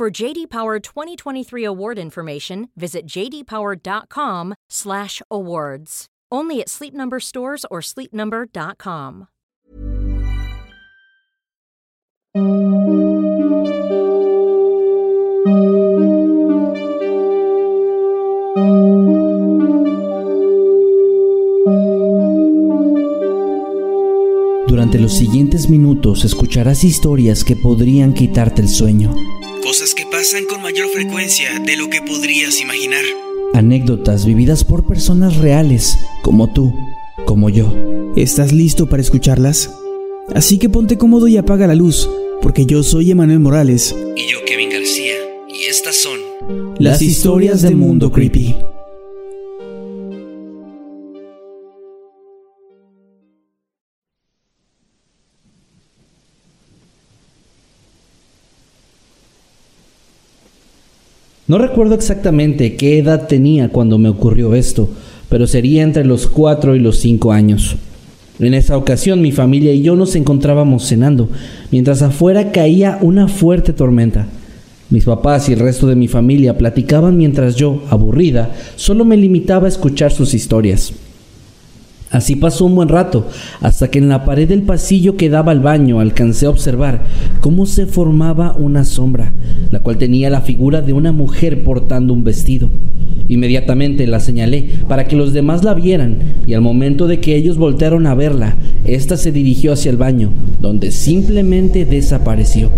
For JD Power 2023 award information, visit jdpower.com/awards. Only at Sleep Number stores or sleepnumber.com. Durante los siguientes minutos escucharás historias que podrían quitarte el sueño. Cosas que pasan con mayor frecuencia de lo que podrías imaginar. Anécdotas vividas por personas reales, como tú, como yo. ¿Estás listo para escucharlas? Así que ponte cómodo y apaga la luz, porque yo soy Emanuel Morales. Y yo Kevin García. Y estas son Las historias del mundo creepy. No recuerdo exactamente qué edad tenía cuando me ocurrió esto, pero sería entre los 4 y los 5 años. En esa ocasión mi familia y yo nos encontrábamos cenando, mientras afuera caía una fuerte tormenta. Mis papás y el resto de mi familia platicaban mientras yo, aburrida, solo me limitaba a escuchar sus historias. Así pasó un buen rato, hasta que en la pared del pasillo que daba al baño alcancé a observar cómo se formaba una sombra, la cual tenía la figura de una mujer portando un vestido. Inmediatamente la señalé para que los demás la vieran y al momento de que ellos voltearon a verla, ésta se dirigió hacia el baño, donde simplemente desapareció.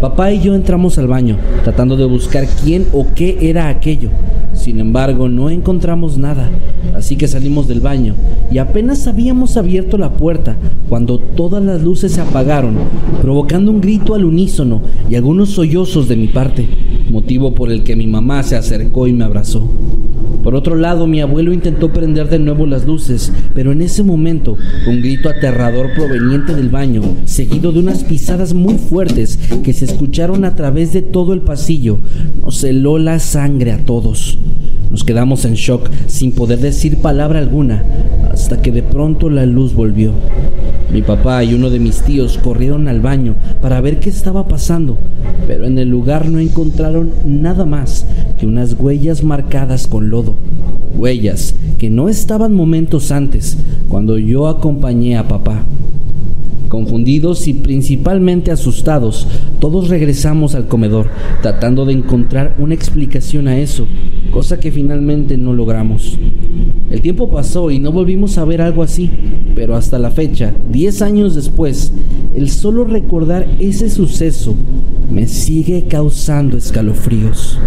Papá y yo entramos al baño, tratando de buscar quién o qué era aquello. Sin embargo, no encontramos nada, así que salimos del baño y apenas habíamos abierto la puerta cuando todas las luces se apagaron, provocando un grito al unísono y algunos sollozos de mi parte, motivo por el que mi mamá se acercó y me abrazó. Por otro lado, mi abuelo intentó prender de nuevo las luces, pero en ese momento, un grito aterrador proveniente del baño, seguido de unas pisadas muy fuertes que se escucharon a través de todo el pasillo, nos heló la sangre a todos. Nos quedamos en shock sin poder decir palabra alguna hasta que de pronto la luz volvió. Mi papá y uno de mis tíos corrieron al baño para ver qué estaba pasando, pero en el lugar no encontraron nada más que unas huellas marcadas con lodo. Huellas que no estaban momentos antes, cuando yo acompañé a papá. Confundidos y principalmente asustados, todos regresamos al comedor, tratando de encontrar una explicación a eso, cosa que finalmente no logramos. El tiempo pasó y no volvimos a ver algo así, pero hasta la fecha, 10 años después, el solo recordar ese suceso me sigue causando escalofríos.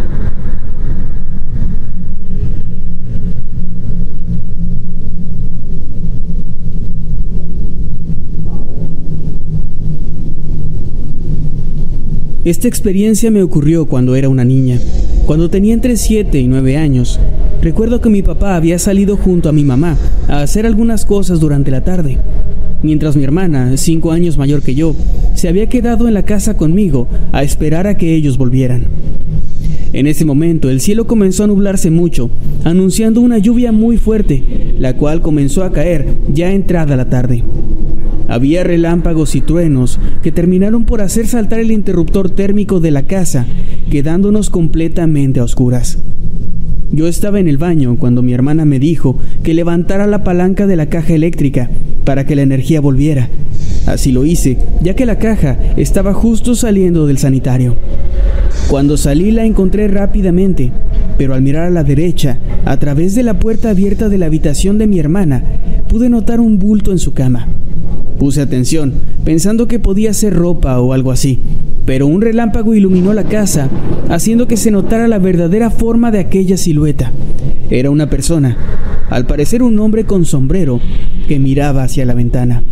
Esta experiencia me ocurrió cuando era una niña. Cuando tenía entre 7 y 9 años, recuerdo que mi papá había salido junto a mi mamá a hacer algunas cosas durante la tarde, mientras mi hermana, 5 años mayor que yo, se había quedado en la casa conmigo a esperar a que ellos volvieran. En ese momento el cielo comenzó a nublarse mucho, anunciando una lluvia muy fuerte, la cual comenzó a caer ya entrada la tarde. Había relámpagos y truenos que terminaron por hacer saltar el interruptor térmico de la casa, quedándonos completamente a oscuras. Yo estaba en el baño cuando mi hermana me dijo que levantara la palanca de la caja eléctrica para que la energía volviera. Así lo hice, ya que la caja estaba justo saliendo del sanitario. Cuando salí la encontré rápidamente, pero al mirar a la derecha, a través de la puerta abierta de la habitación de mi hermana, pude notar un bulto en su cama. Puse atención, pensando que podía ser ropa o algo así, pero un relámpago iluminó la casa, haciendo que se notara la verdadera forma de aquella silueta. Era una persona, al parecer un hombre con sombrero, que miraba hacia la ventana.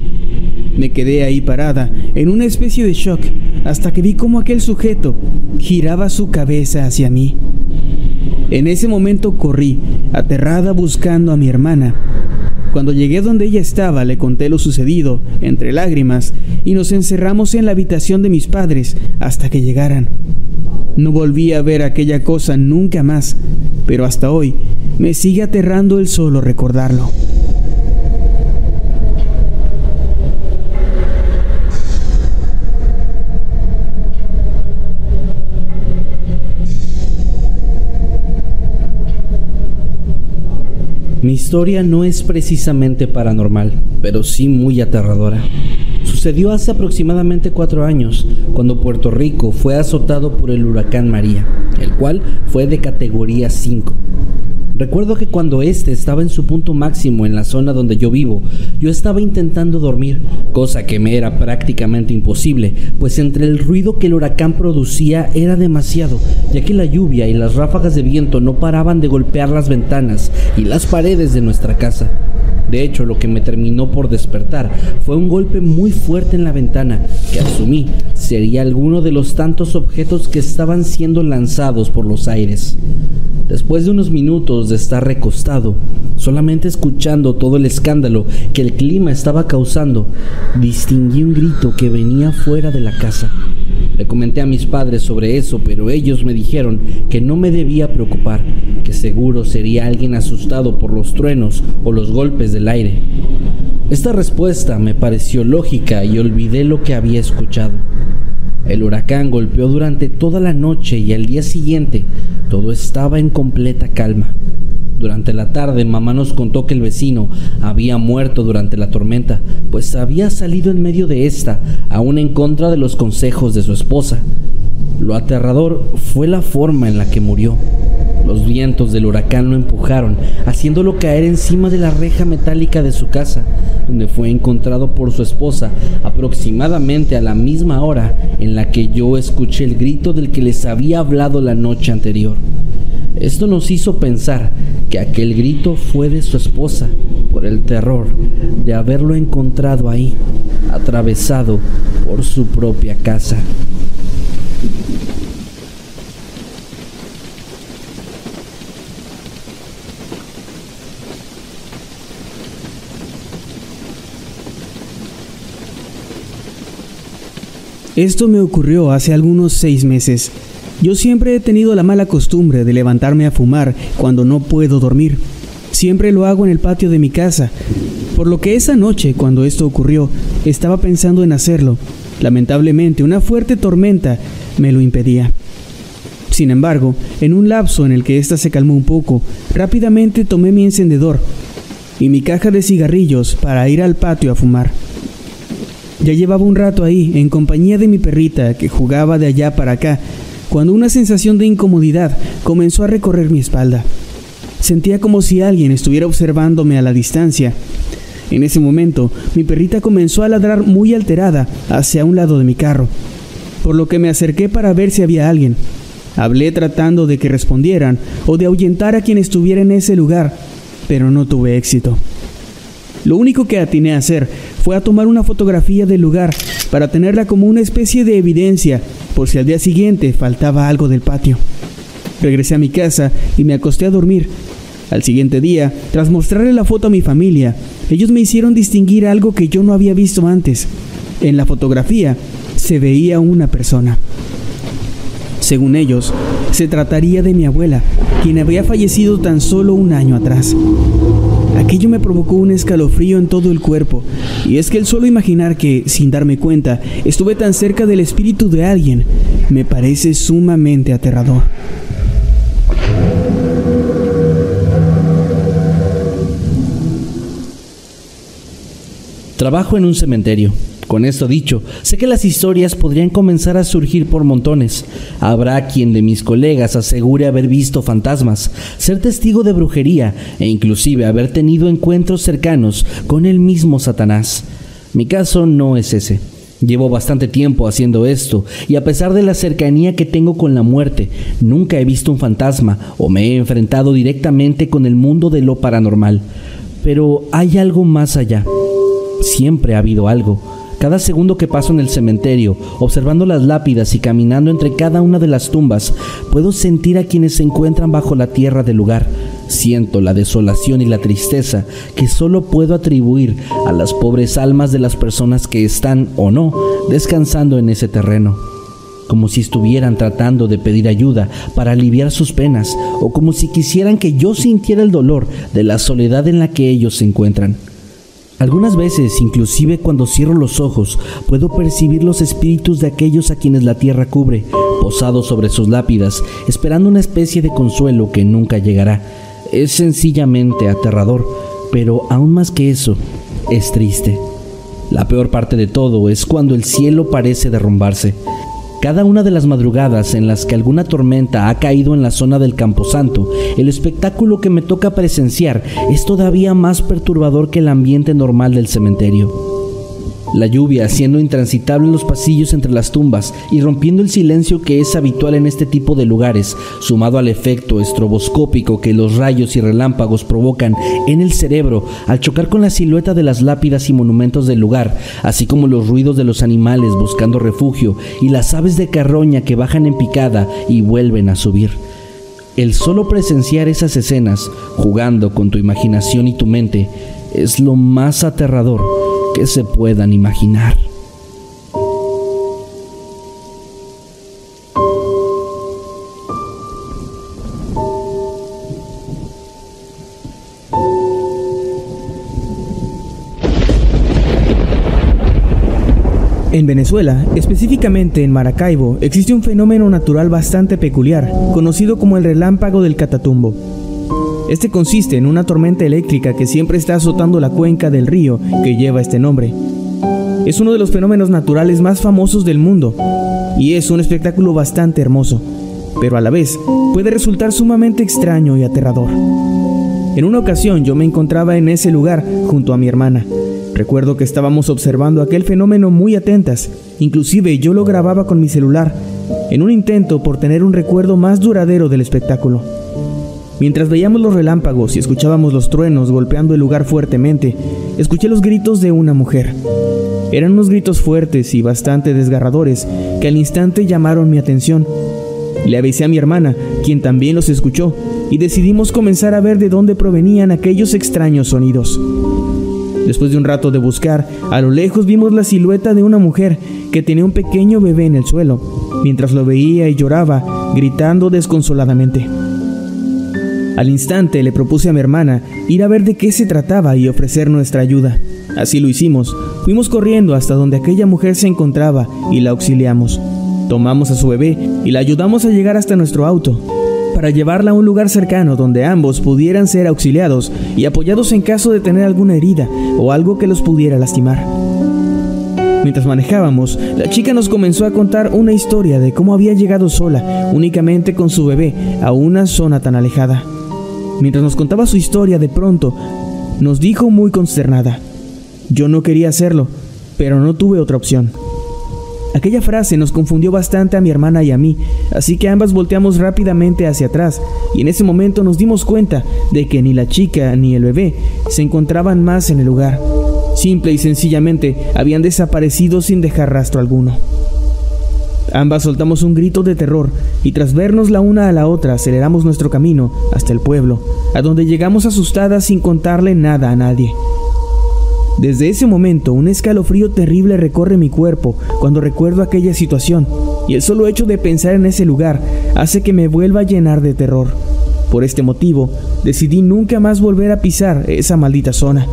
Me quedé ahí parada, en una especie de shock, hasta que vi cómo aquel sujeto giraba su cabeza hacia mí. En ese momento corrí, aterrada buscando a mi hermana. Cuando llegué donde ella estaba, le conté lo sucedido, entre lágrimas, y nos encerramos en la habitación de mis padres hasta que llegaran. No volví a ver aquella cosa nunca más, pero hasta hoy me sigue aterrando el solo recordarlo. Mi historia no es precisamente paranormal, pero sí muy aterradora. Sucedió hace aproximadamente cuatro años, cuando Puerto Rico fue azotado por el huracán María, el cual fue de categoría 5. Recuerdo que cuando este estaba en su punto máximo en la zona donde yo vivo, yo estaba intentando dormir, cosa que me era prácticamente imposible, pues entre el ruido que el huracán producía era demasiado, ya que la lluvia y las ráfagas de viento no paraban de golpear las ventanas y las paredes de nuestra casa. De hecho, lo que me terminó por despertar fue un golpe muy fuerte en la ventana, que asumí sería alguno de los tantos objetos que estaban siendo lanzados por los aires. Después de unos minutos de estar recostado, solamente escuchando todo el escándalo que el clima estaba causando, distinguí un grito que venía fuera de la casa. Le comenté a mis padres sobre eso, pero ellos me dijeron que no me debía preocupar, que seguro sería alguien asustado por los truenos o los golpes del aire. Esta respuesta me pareció lógica y olvidé lo que había escuchado. El huracán golpeó durante toda la noche y al día siguiente todo estaba en completa calma. Durante la tarde mamá nos contó que el vecino había muerto durante la tormenta, pues había salido en medio de esta, aún en contra de los consejos de su esposa. Lo aterrador fue la forma en la que murió. Los vientos del huracán lo empujaron, haciéndolo caer encima de la reja metálica de su casa, donde fue encontrado por su esposa aproximadamente a la misma hora en la que yo escuché el grito del que les había hablado la noche anterior. Esto nos hizo pensar que aquel grito fue de su esposa por el terror de haberlo encontrado ahí, atravesado por su propia casa. Esto me ocurrió hace algunos seis meses. Yo siempre he tenido la mala costumbre de levantarme a fumar cuando no puedo dormir. Siempre lo hago en el patio de mi casa, por lo que esa noche, cuando esto ocurrió, estaba pensando en hacerlo. Lamentablemente, una fuerte tormenta me lo impedía. Sin embargo, en un lapso en el que ésta se calmó un poco, rápidamente tomé mi encendedor y mi caja de cigarrillos para ir al patio a fumar. Ya llevaba un rato ahí, en compañía de mi perrita, que jugaba de allá para acá, cuando una sensación de incomodidad comenzó a recorrer mi espalda. Sentía como si alguien estuviera observándome a la distancia. En ese momento, mi perrita comenzó a ladrar muy alterada hacia un lado de mi carro, por lo que me acerqué para ver si había alguien. Hablé tratando de que respondieran o de ahuyentar a quien estuviera en ese lugar, pero no tuve éxito. Lo único que atiné a hacer fue a tomar una fotografía del lugar para tenerla como una especie de evidencia por si al día siguiente faltaba algo del patio. Regresé a mi casa y me acosté a dormir. Al siguiente día, tras mostrarle la foto a mi familia, ellos me hicieron distinguir algo que yo no había visto antes. En la fotografía se veía una persona. Según ellos, se trataría de mi abuela, quien había fallecido tan solo un año atrás. Aquello me provocó un escalofrío en todo el cuerpo, y es que el solo imaginar que, sin darme cuenta, estuve tan cerca del espíritu de alguien, me parece sumamente aterrador. Trabajo en un cementerio. Con esto dicho, sé que las historias podrían comenzar a surgir por montones. Habrá quien de mis colegas asegure haber visto fantasmas, ser testigo de brujería e inclusive haber tenido encuentros cercanos con el mismo Satanás. Mi caso no es ese. Llevo bastante tiempo haciendo esto y a pesar de la cercanía que tengo con la muerte, nunca he visto un fantasma o me he enfrentado directamente con el mundo de lo paranormal. Pero hay algo más allá. Siempre ha habido algo Cada segundo que paso en el cementerio, observando las lápidas y caminando entre cada una de las tumbas, puedo sentir a quienes se encuentran bajo la tierra del lugar. Siento la desolación y la tristeza que solo puedo atribuir a las pobres almas de las personas que están o no descansando en ese terreno como si estuvieran tratando de pedir ayuda para aliviar sus penas o como si quisieran que yo sintiera el dolor de la soledad en la que ellos se encuentran. Algunas veces, inclusive cuando cierro los ojos, puedo percibir los espíritus de aquellos a quienes la tierra cubre, posados sobre sus lápidas, esperando una especie de consuelo que nunca llegará. Es sencillamente aterrador, pero aún más que eso, es triste. La peor parte de todo es cuando el cielo parece derrumbarse. Cada una de las madrugadas en las que alguna tormenta ha caído en la zona del Camposanto, el espectáculo que me toca presenciar es todavía más perturbador que el ambiente normal del cementerio. La lluvia haciendo intransitable los pasillos entre las tumbas y rompiendo el silencio que es habitual en este tipo de lugares, sumado al efecto estroboscópico que los rayos y relámpagos provocan en el cerebro al chocar con la silueta de las lápidas y monumentos del lugar, así como los ruidos de los animales buscando refugio y las aves de carroña que bajan en picada y vuelven a subir. El solo presenciar esas escenas, jugando con tu imaginación y tu mente, es lo más aterrador que se puedan imaginar. En Venezuela, específicamente en Maracaibo, existe un fenómeno natural bastante peculiar, conocido como el relámpago del Catatumbo. Este consiste en una tormenta eléctrica que siempre está azotando la cuenca del río que lleva este nombre. Es uno de los fenómenos naturales más famosos del mundo y es un espectáculo bastante hermoso, pero a la vez puede resultar sumamente extraño y aterrador. En una ocasión yo me encontraba en ese lugar junto a mi hermana. Recuerdo que estábamos observando aquel fenómeno muy atentas, inclusive yo lo grababa con mi celular, en un intento por tener un recuerdo más duradero del espectáculo. Mientras veíamos los relámpagos y escuchábamos los truenos golpeando el lugar fuertemente, escuché los gritos de una mujer. Eran unos gritos fuertes y bastante desgarradores que al instante llamaron mi atención. Le avisé a mi hermana, quien también los escuchó, y decidimos comenzar a ver de dónde provenían aquellos extraños sonidos. Después de un rato de buscar, a lo lejos vimos la silueta de una mujer que tenía un pequeño bebé en el suelo, mientras lo veía y lloraba, gritando desconsoladamente. Al instante le propuse a mi hermana ir a ver de qué se trataba y ofrecer nuestra ayuda. Así lo hicimos. Fuimos corriendo hasta donde aquella mujer se encontraba y la auxiliamos. Tomamos a su bebé y la ayudamos a llegar hasta nuestro auto para llevarla a un lugar cercano donde ambos pudieran ser auxiliados y apoyados en caso de tener alguna herida o algo que los pudiera lastimar. Mientras manejábamos, la chica nos comenzó a contar una historia de cómo había llegado sola, únicamente con su bebé, a una zona tan alejada. Mientras nos contaba su historia, de pronto nos dijo muy consternada, yo no quería hacerlo, pero no tuve otra opción. Aquella frase nos confundió bastante a mi hermana y a mí, así que ambas volteamos rápidamente hacia atrás y en ese momento nos dimos cuenta de que ni la chica ni el bebé se encontraban más en el lugar. Simple y sencillamente habían desaparecido sin dejar rastro alguno. Ambas soltamos un grito de terror y tras vernos la una a la otra aceleramos nuestro camino hasta el pueblo, a donde llegamos asustadas sin contarle nada a nadie. Desde ese momento un escalofrío terrible recorre mi cuerpo cuando recuerdo aquella situación y el solo hecho de pensar en ese lugar hace que me vuelva a llenar de terror. Por este motivo, decidí nunca más volver a pisar esa maldita zona,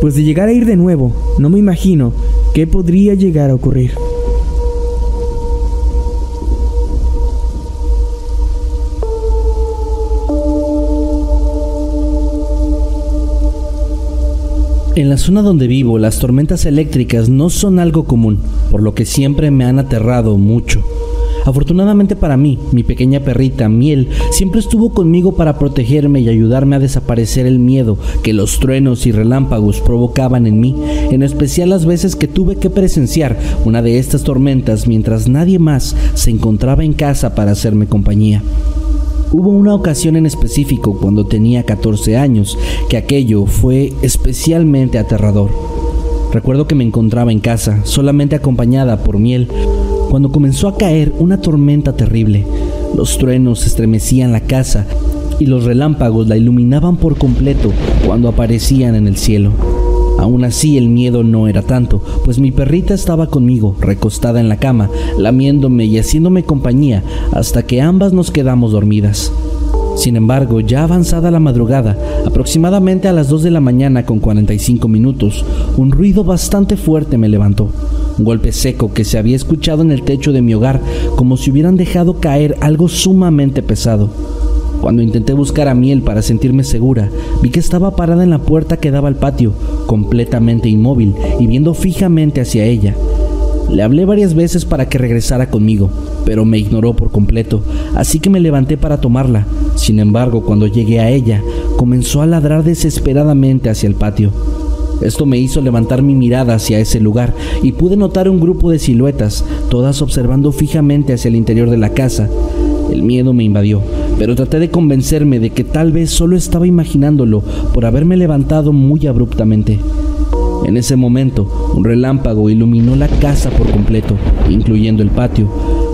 pues de llegar a ir de nuevo, no me imagino qué podría llegar a ocurrir. En la zona donde vivo, las tormentas eléctricas no son algo común, por lo que siempre me han aterrado mucho. Afortunadamente para mí, mi pequeña perrita Miel siempre estuvo conmigo para protegerme y ayudarme a desaparecer el miedo que los truenos y relámpagos provocaban en mí, en especial las veces que tuve que presenciar una de estas tormentas mientras nadie más se encontraba en casa para hacerme compañía. Hubo una ocasión en específico cuando tenía 14 años que aquello fue especialmente aterrador. Recuerdo que me encontraba en casa, solamente acompañada por miel, cuando comenzó a caer una tormenta terrible. Los truenos estremecían la casa y los relámpagos la iluminaban por completo cuando aparecían en el cielo. Aún así el miedo no era tanto, pues mi perrita estaba conmigo, recostada en la cama, lamiéndome y haciéndome compañía hasta que ambas nos quedamos dormidas. Sin embargo, ya avanzada la madrugada, aproximadamente a las 2 de la mañana con 45 minutos, un ruido bastante fuerte me levantó. Un golpe seco que se había escuchado en el techo de mi hogar, como si hubieran dejado caer algo sumamente pesado. Cuando intenté buscar a Miel para sentirme segura, vi que estaba parada en la puerta que daba al patio, completamente inmóvil y viendo fijamente hacia ella. Le hablé varias veces para que regresara conmigo, pero me ignoró por completo, así que me levanté para tomarla. Sin embargo, cuando llegué a ella, comenzó a ladrar desesperadamente hacia el patio. Esto me hizo levantar mi mirada hacia ese lugar y pude notar un grupo de siluetas, todas observando fijamente hacia el interior de la casa. El miedo me invadió, pero traté de convencerme de que tal vez solo estaba imaginándolo por haberme levantado muy abruptamente. En ese momento, un relámpago iluminó la casa por completo, incluyendo el patio,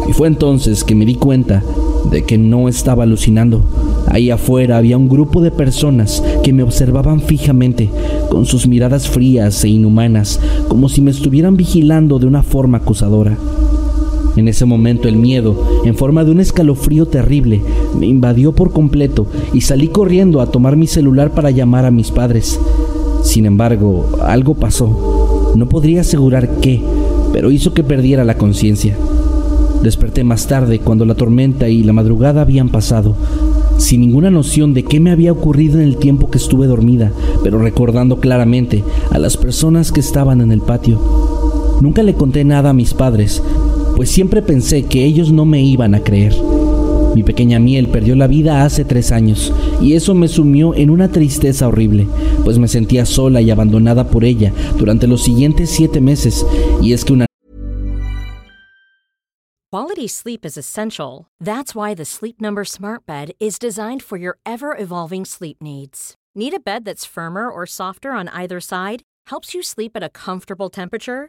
y fue entonces que me di cuenta de que no estaba alucinando. Ahí afuera había un grupo de personas que me observaban fijamente, con sus miradas frías e inhumanas, como si me estuvieran vigilando de una forma acusadora. En ese momento el miedo, en forma de un escalofrío terrible, me invadió por completo y salí corriendo a tomar mi celular para llamar a mis padres. Sin embargo, algo pasó. No podría asegurar qué, pero hizo que perdiera la conciencia. Desperté más tarde cuando la tormenta y la madrugada habían pasado, sin ninguna noción de qué me había ocurrido en el tiempo que estuve dormida, pero recordando claramente a las personas que estaban en el patio. Nunca le conté nada a mis padres, pues siempre pensé que ellos no me iban a creer. Mi pequeña miel perdió la vida hace tres años y eso me sumió en una tristeza horrible, pues me sentía sola y abandonada por ella durante los siguientes siete meses y es que una Quality sleep is essential. That's why the Sleep Number Smart Bed is designed for your ever-evolving sleep needs. Need a bed that's firmer or softer on either side? Helps you sleep at a comfortable temperature?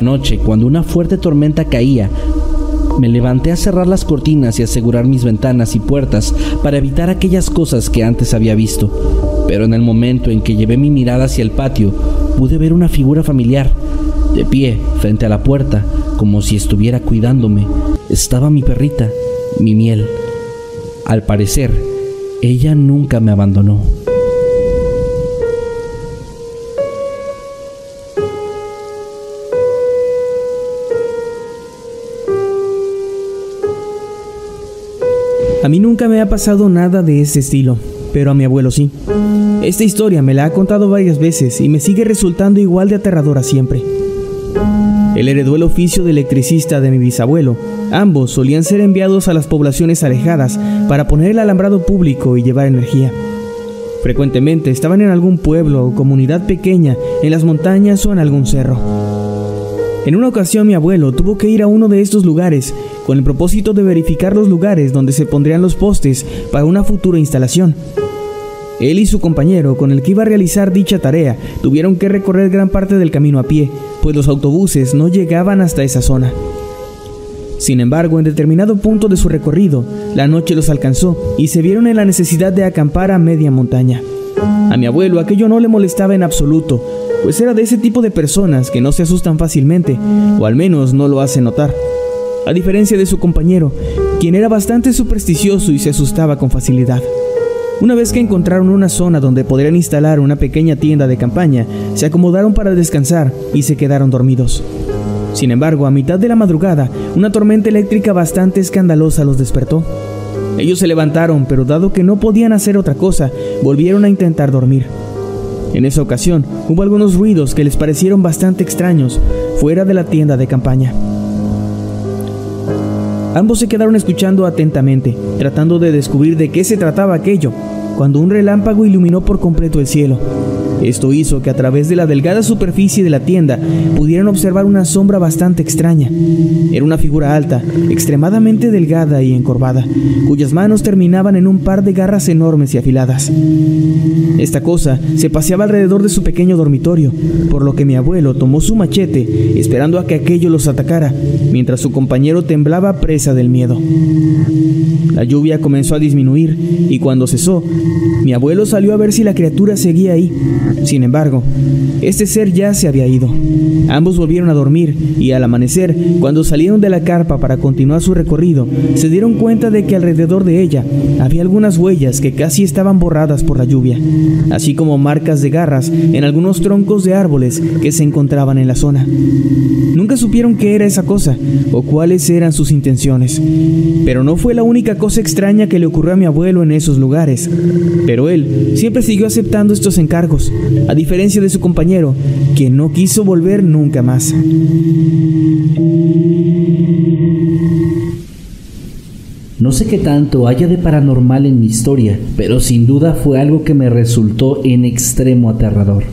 noche, cuando una fuerte tormenta caía, me levanté a cerrar las cortinas y asegurar mis ventanas y puertas para evitar aquellas cosas que antes había visto. Pero en el momento en que llevé mi mirada hacia el patio, pude ver una figura familiar. De pie, frente a la puerta, como si estuviera cuidándome, estaba mi perrita, mi miel. Al parecer, ella nunca me abandonó. A mí nunca me ha pasado nada de ese estilo, pero a mi abuelo sí. Esta historia me la ha contado varias veces y me sigue resultando igual de aterradora siempre. Él heredó el oficio de electricista de mi bisabuelo. Ambos solían ser enviados a las poblaciones alejadas para poner el alambrado público y llevar energía. Frecuentemente estaban en algún pueblo o comunidad pequeña, en las montañas o en algún cerro. En una ocasión mi abuelo tuvo que ir a uno de estos lugares con el propósito de verificar los lugares donde se pondrían los postes para una futura instalación. Él y su compañero con el que iba a realizar dicha tarea tuvieron que recorrer gran parte del camino a pie, pues los autobuses no llegaban hasta esa zona. Sin embargo, en determinado punto de su recorrido, la noche los alcanzó y se vieron en la necesidad de acampar a media montaña. A mi abuelo aquello no le molestaba en absoluto, pues era de ese tipo de personas que no se asustan fácilmente, o al menos no lo hace notar a diferencia de su compañero, quien era bastante supersticioso y se asustaba con facilidad. Una vez que encontraron una zona donde podrían instalar una pequeña tienda de campaña, se acomodaron para descansar y se quedaron dormidos. Sin embargo, a mitad de la madrugada, una tormenta eléctrica bastante escandalosa los despertó. Ellos se levantaron, pero dado que no podían hacer otra cosa, volvieron a intentar dormir. En esa ocasión, hubo algunos ruidos que les parecieron bastante extraños, fuera de la tienda de campaña. Ambos se quedaron escuchando atentamente, tratando de descubrir de qué se trataba aquello, cuando un relámpago iluminó por completo el cielo. Esto hizo que a través de la delgada superficie de la tienda pudieran observar una sombra bastante extraña. Era una figura alta, extremadamente delgada y encorvada, cuyas manos terminaban en un par de garras enormes y afiladas. Esta cosa se paseaba alrededor de su pequeño dormitorio, por lo que mi abuelo tomó su machete, esperando a que aquello los atacara, mientras su compañero temblaba presa del miedo. La lluvia comenzó a disminuir y cuando cesó, mi abuelo salió a ver si la criatura seguía ahí. Sin embargo, este ser ya se había ido. Ambos volvieron a dormir y al amanecer, cuando salieron de la carpa para continuar su recorrido, se dieron cuenta de que alrededor de ella había algunas huellas que casi estaban borradas por la lluvia, así como marcas de garras en algunos troncos de árboles que se encontraban en la zona. Nunca supieron qué era esa cosa o cuáles eran sus intenciones, pero no fue la única cosa extraña que le ocurrió a mi abuelo en esos lugares. Pero él siempre siguió aceptando estos encargos, a diferencia de su compañero, quien no quiso volver nunca más. No sé qué tanto haya de paranormal en mi historia, pero sin duda fue algo que me resultó en extremo aterrador.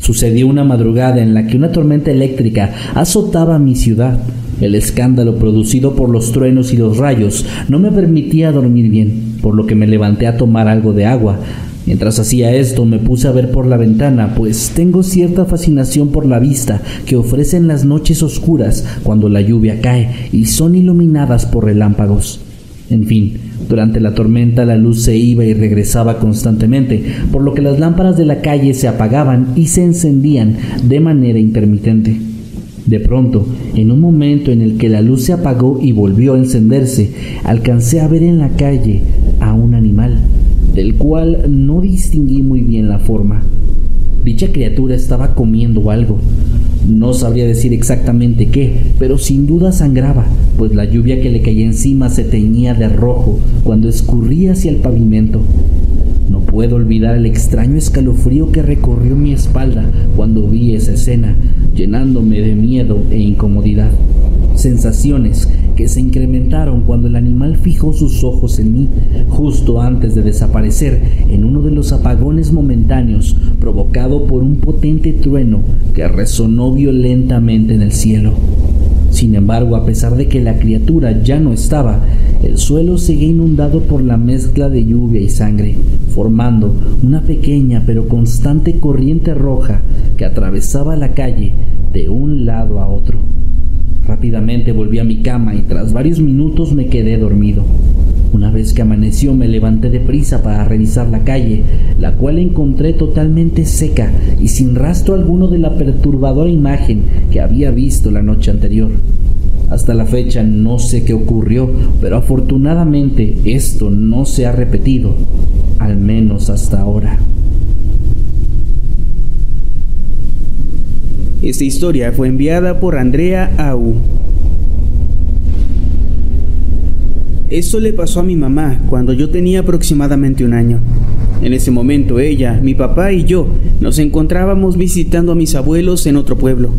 Sucedió una madrugada en la que una tormenta eléctrica azotaba mi ciudad. El escándalo producido por los truenos y los rayos no me permitía dormir bien, por lo que me levanté a tomar algo de agua. Mientras hacía esto me puse a ver por la ventana, pues tengo cierta fascinación por la vista que ofrecen las noches oscuras cuando la lluvia cae y son iluminadas por relámpagos. En fin, durante la tormenta la luz se iba y regresaba constantemente, por lo que las lámparas de la calle se apagaban y se encendían de manera intermitente. De pronto, en un momento en el que la luz se apagó y volvió a encenderse, alcancé a ver en la calle a un animal, del cual no distinguí muy bien la forma. Dicha criatura estaba comiendo algo, no sabría decir exactamente qué, pero sin duda sangraba, pues la lluvia que le caía encima se teñía de rojo cuando escurría hacia el pavimento. No puedo olvidar el extraño escalofrío que recorrió mi espalda cuando vi esa escena, llenándome de miedo e incomodidad. Sensaciones que se incrementaron cuando el animal fijó sus ojos en mí, justo antes de desaparecer en uno de los apagones momentáneos provocado por un potente trueno que resonó violentamente en el cielo. Sin embargo, a pesar de que la criatura ya no estaba, el suelo seguía inundado por la mezcla de lluvia y sangre, formando una pequeña pero constante corriente roja que atravesaba la calle de un lado a otro. Rápidamente volví a mi cama y tras varios minutos me quedé dormido. Una vez que amaneció me levanté deprisa para revisar la calle, la cual encontré totalmente seca y sin rastro alguno de la perturbadora imagen que había visto la noche anterior. Hasta la fecha no sé qué ocurrió, pero afortunadamente esto no se ha repetido, al menos hasta ahora. Esta historia fue enviada por Andrea Au. Esto le pasó a mi mamá cuando yo tenía aproximadamente un año. En ese momento ella, mi papá y yo nos encontrábamos visitando a mis abuelos en otro pueblo.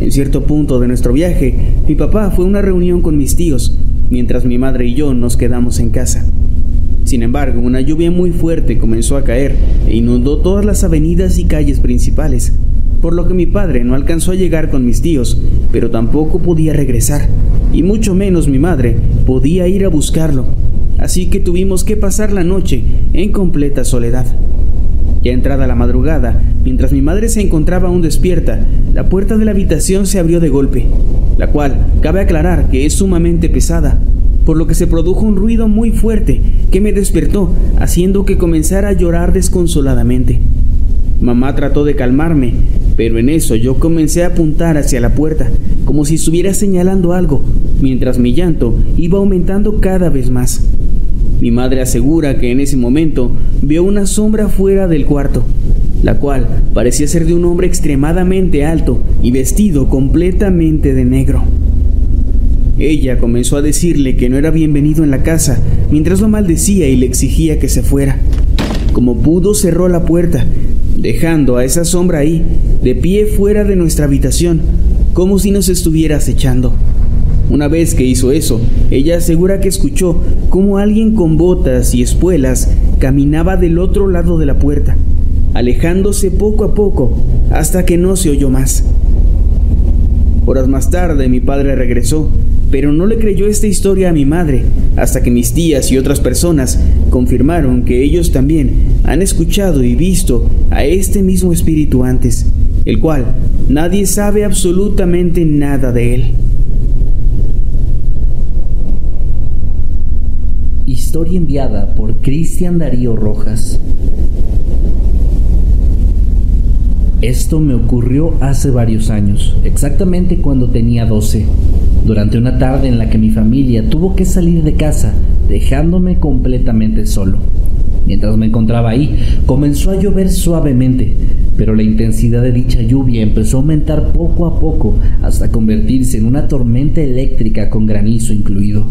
En cierto punto de nuestro viaje, mi papá fue a una reunión con mis tíos, mientras mi madre y yo nos quedamos en casa. Sin embargo, una lluvia muy fuerte comenzó a caer e inundó todas las avenidas y calles principales por lo que mi padre no alcanzó a llegar con mis tíos, pero tampoco podía regresar, y mucho menos mi madre podía ir a buscarlo, así que tuvimos que pasar la noche en completa soledad. Ya entrada la madrugada, mientras mi madre se encontraba aún despierta, la puerta de la habitación se abrió de golpe, la cual cabe aclarar que es sumamente pesada, por lo que se produjo un ruido muy fuerte que me despertó, haciendo que comenzara a llorar desconsoladamente. Mamá trató de calmarme, pero en eso yo comencé a apuntar hacia la puerta, como si estuviera señalando algo, mientras mi llanto iba aumentando cada vez más. Mi madre asegura que en ese momento vio una sombra fuera del cuarto, la cual parecía ser de un hombre extremadamente alto y vestido completamente de negro. Ella comenzó a decirle que no era bienvenido en la casa, mientras lo maldecía y le exigía que se fuera. Como pudo cerró la puerta dejando a esa sombra ahí, de pie fuera de nuestra habitación, como si nos estuviera acechando. Una vez que hizo eso, ella asegura que escuchó como alguien con botas y espuelas caminaba del otro lado de la puerta, alejándose poco a poco hasta que no se oyó más. Horas más tarde mi padre regresó, pero no le creyó esta historia a mi madre, hasta que mis tías y otras personas confirmaron que ellos también han escuchado y visto a este mismo espíritu antes, el cual nadie sabe absolutamente nada de él. Historia enviada por Cristian Darío Rojas. Esto me ocurrió hace varios años, exactamente cuando tenía 12, durante una tarde en la que mi familia tuvo que salir de casa, dejándome completamente solo. Mientras me encontraba ahí, comenzó a llover suavemente, pero la intensidad de dicha lluvia empezó a aumentar poco a poco hasta convertirse en una tormenta eléctrica con granizo incluido.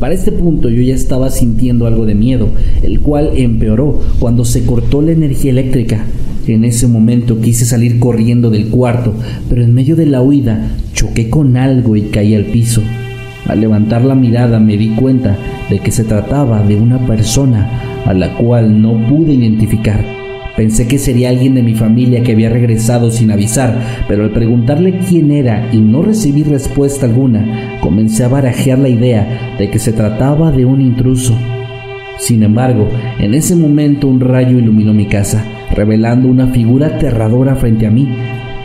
Para este punto yo ya estaba sintiendo algo de miedo, el cual empeoró cuando se cortó la energía eléctrica. En ese momento quise salir corriendo del cuarto, pero en medio de la huida choqué con algo y caí al piso. Al levantar la mirada me di cuenta de que se trataba de una persona a la cual no pude identificar. Pensé que sería alguien de mi familia que había regresado sin avisar, pero al preguntarle quién era y no recibir respuesta alguna, comencé a barajear la idea de que se trataba de un intruso. Sin embargo, en ese momento un rayo iluminó mi casa, revelando una figura aterradora frente a mí.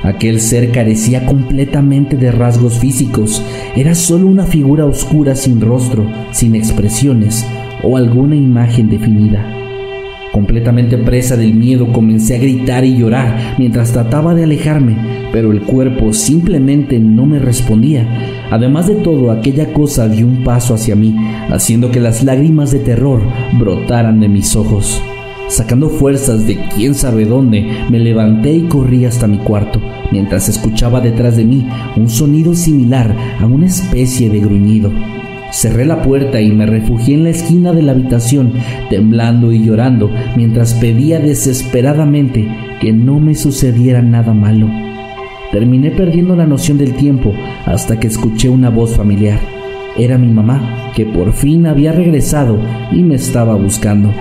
Aquel ser carecía completamente de rasgos físicos, era solo una figura oscura sin rostro, sin expresiones o alguna imagen definida. Completamente presa del miedo comencé a gritar y llorar mientras trataba de alejarme, pero el cuerpo simplemente no me respondía. Además de todo, aquella cosa dio un paso hacia mí, haciendo que las lágrimas de terror brotaran de mis ojos. Sacando fuerzas de quién sabe dónde, me levanté y corrí hasta mi cuarto, mientras escuchaba detrás de mí un sonido similar a una especie de gruñido. Cerré la puerta y me refugié en la esquina de la habitación, temblando y llorando, mientras pedía desesperadamente que no me sucediera nada malo. Terminé perdiendo la noción del tiempo hasta que escuché una voz familiar. Era mi mamá, que por fin había regresado y me estaba buscando.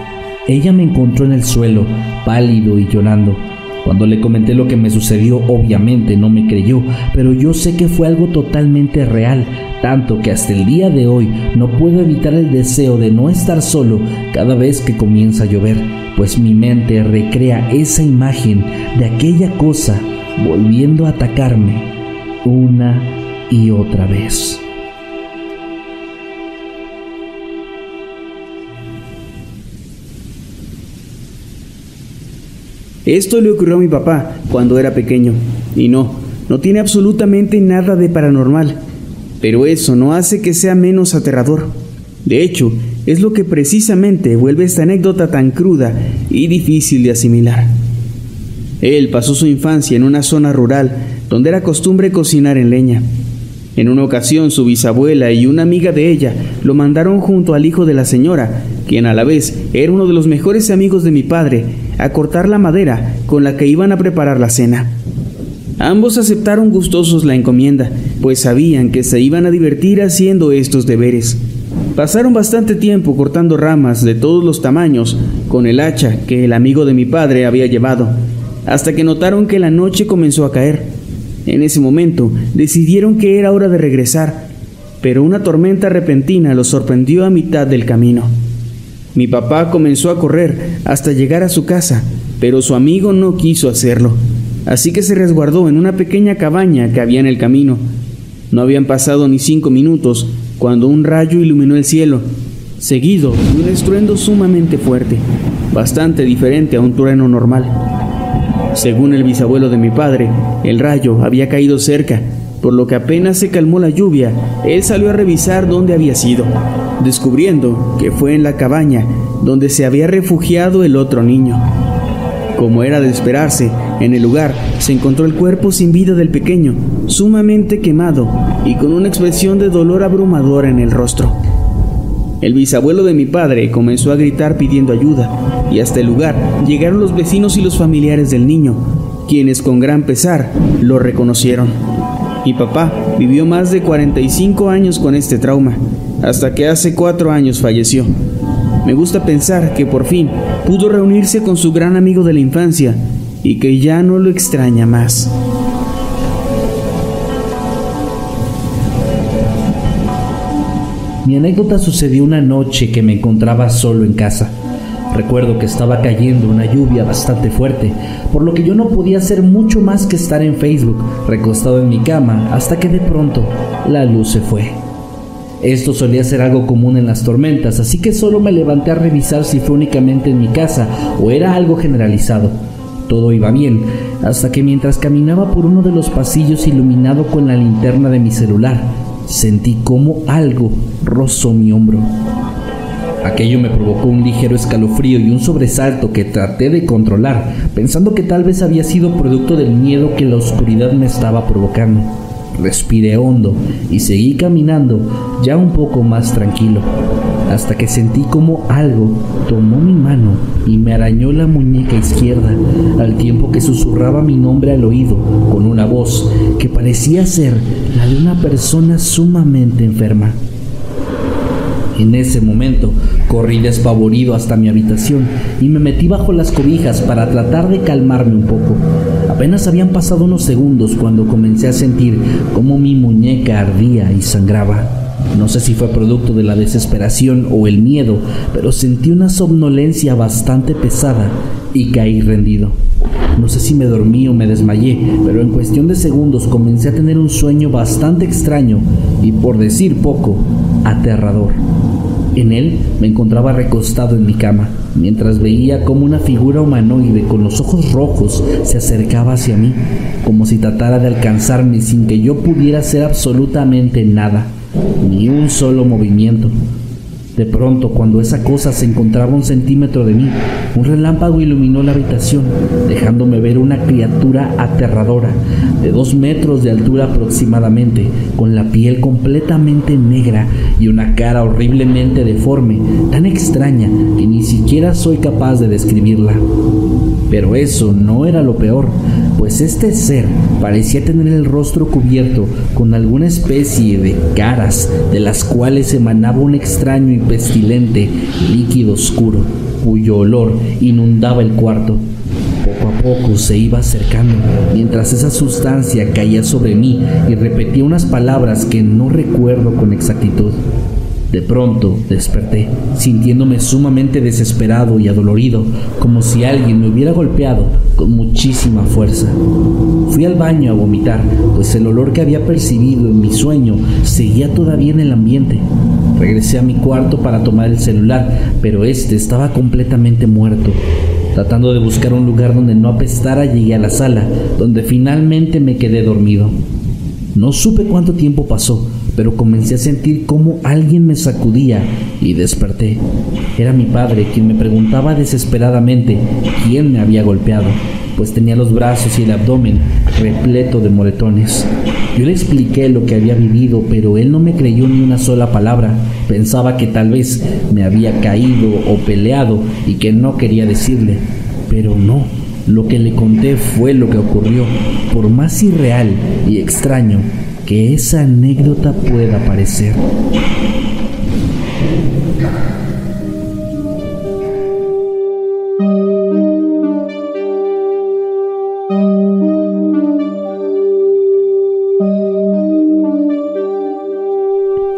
Ella me encontró en el suelo, pálido y llorando. Cuando le comenté lo que me sucedió, obviamente no me creyó, pero yo sé que fue algo totalmente real, tanto que hasta el día de hoy no puedo evitar el deseo de no estar solo cada vez que comienza a llover, pues mi mente recrea esa imagen de aquella cosa volviendo a atacarme una y otra vez. Esto le ocurrió a mi papá cuando era pequeño, y no, no tiene absolutamente nada de paranormal, pero eso no hace que sea menos aterrador. De hecho, es lo que precisamente vuelve esta anécdota tan cruda y difícil de asimilar. Él pasó su infancia en una zona rural donde era costumbre cocinar en leña. En una ocasión su bisabuela y una amiga de ella lo mandaron junto al hijo de la señora, quien a la vez era uno de los mejores amigos de mi padre, a cortar la madera con la que iban a preparar la cena. Ambos aceptaron gustosos la encomienda, pues sabían que se iban a divertir haciendo estos deberes. Pasaron bastante tiempo cortando ramas de todos los tamaños con el hacha que el amigo de mi padre había llevado, hasta que notaron que la noche comenzó a caer. En ese momento decidieron que era hora de regresar, pero una tormenta repentina los sorprendió a mitad del camino. Mi papá comenzó a correr hasta llegar a su casa, pero su amigo no quiso hacerlo, así que se resguardó en una pequeña cabaña que había en el camino. No habían pasado ni cinco minutos cuando un rayo iluminó el cielo, seguido de un estruendo sumamente fuerte, bastante diferente a un trueno normal. Según el bisabuelo de mi padre, el rayo había caído cerca por lo que apenas se calmó la lluvia, él salió a revisar dónde había sido, descubriendo que fue en la cabaña donde se había refugiado el otro niño. Como era de esperarse, en el lugar se encontró el cuerpo sin vida del pequeño, sumamente quemado y con una expresión de dolor abrumadora en el rostro. El bisabuelo de mi padre comenzó a gritar pidiendo ayuda, y hasta el lugar llegaron los vecinos y los familiares del niño, quienes con gran pesar lo reconocieron. Mi papá vivió más de 45 años con este trauma, hasta que hace cuatro años falleció. Me gusta pensar que por fin pudo reunirse con su gran amigo de la infancia y que ya no lo extraña más. Mi anécdota sucedió una noche que me encontraba solo en casa. Recuerdo que estaba cayendo una lluvia bastante fuerte, por lo que yo no podía hacer mucho más que estar en Facebook, recostado en mi cama, hasta que de pronto la luz se fue. Esto solía ser algo común en las tormentas, así que solo me levanté a revisar si fue únicamente en mi casa o era algo generalizado. Todo iba bien, hasta que mientras caminaba por uno de los pasillos iluminado con la linterna de mi celular, sentí como algo rozó mi hombro. Aquello me provocó un ligero escalofrío y un sobresalto que traté de controlar, pensando que tal vez había sido producto del miedo que la oscuridad me estaba provocando. Respiré hondo y seguí caminando ya un poco más tranquilo, hasta que sentí como algo tomó mi mano y me arañó la muñeca izquierda, al tiempo que susurraba mi nombre al oído con una voz que parecía ser la de una persona sumamente enferma. En ese momento corrí despavorido hasta mi habitación y me metí bajo las cobijas para tratar de calmarme un poco. Apenas habían pasado unos segundos cuando comencé a sentir cómo mi muñeca ardía y sangraba. No sé si fue producto de la desesperación o el miedo, pero sentí una somnolencia bastante pesada y caí rendido. No sé si me dormí o me desmayé, pero en cuestión de segundos comencé a tener un sueño bastante extraño y, por decir poco, aterrador. En él me encontraba recostado en mi cama, mientras veía como una figura humanoide con los ojos rojos se acercaba hacia mí, como si tratara de alcanzarme sin que yo pudiera hacer absolutamente nada, ni un solo movimiento. De pronto, cuando esa cosa se encontraba un centímetro de mí, un relámpago iluminó la habitación, dejándome ver una criatura aterradora, de dos metros de altura aproximadamente, con la piel completamente negra y una cara horriblemente deforme, tan extraña que ni siquiera soy capaz de describirla. Pero eso no era lo peor, pues este ser parecía tener el rostro cubierto con alguna especie de caras de las cuales emanaba un extraño y pestilente líquido oscuro, cuyo olor inundaba el cuarto. Poco a poco se iba acercando, mientras esa sustancia caía sobre mí y repetía unas palabras que no recuerdo con exactitud. De pronto desperté, sintiéndome sumamente desesperado y adolorido, como si alguien me hubiera golpeado con muchísima fuerza. Fui al baño a vomitar, pues el olor que había percibido en mi sueño seguía todavía en el ambiente. Regresé a mi cuarto para tomar el celular, pero este estaba completamente muerto. Tratando de buscar un lugar donde no apestara, llegué a la sala, donde finalmente me quedé dormido. No supe cuánto tiempo pasó, pero comencé a sentir como alguien me sacudía y desperté. Era mi padre quien me preguntaba desesperadamente quién me había golpeado, pues tenía los brazos y el abdomen repleto de moretones. Yo le expliqué lo que había vivido, pero él no me creyó ni una sola palabra. Pensaba que tal vez me había caído o peleado y que no quería decirle, pero no. Lo que le conté fue lo que ocurrió, por más irreal y extraño que esa anécdota pueda parecer.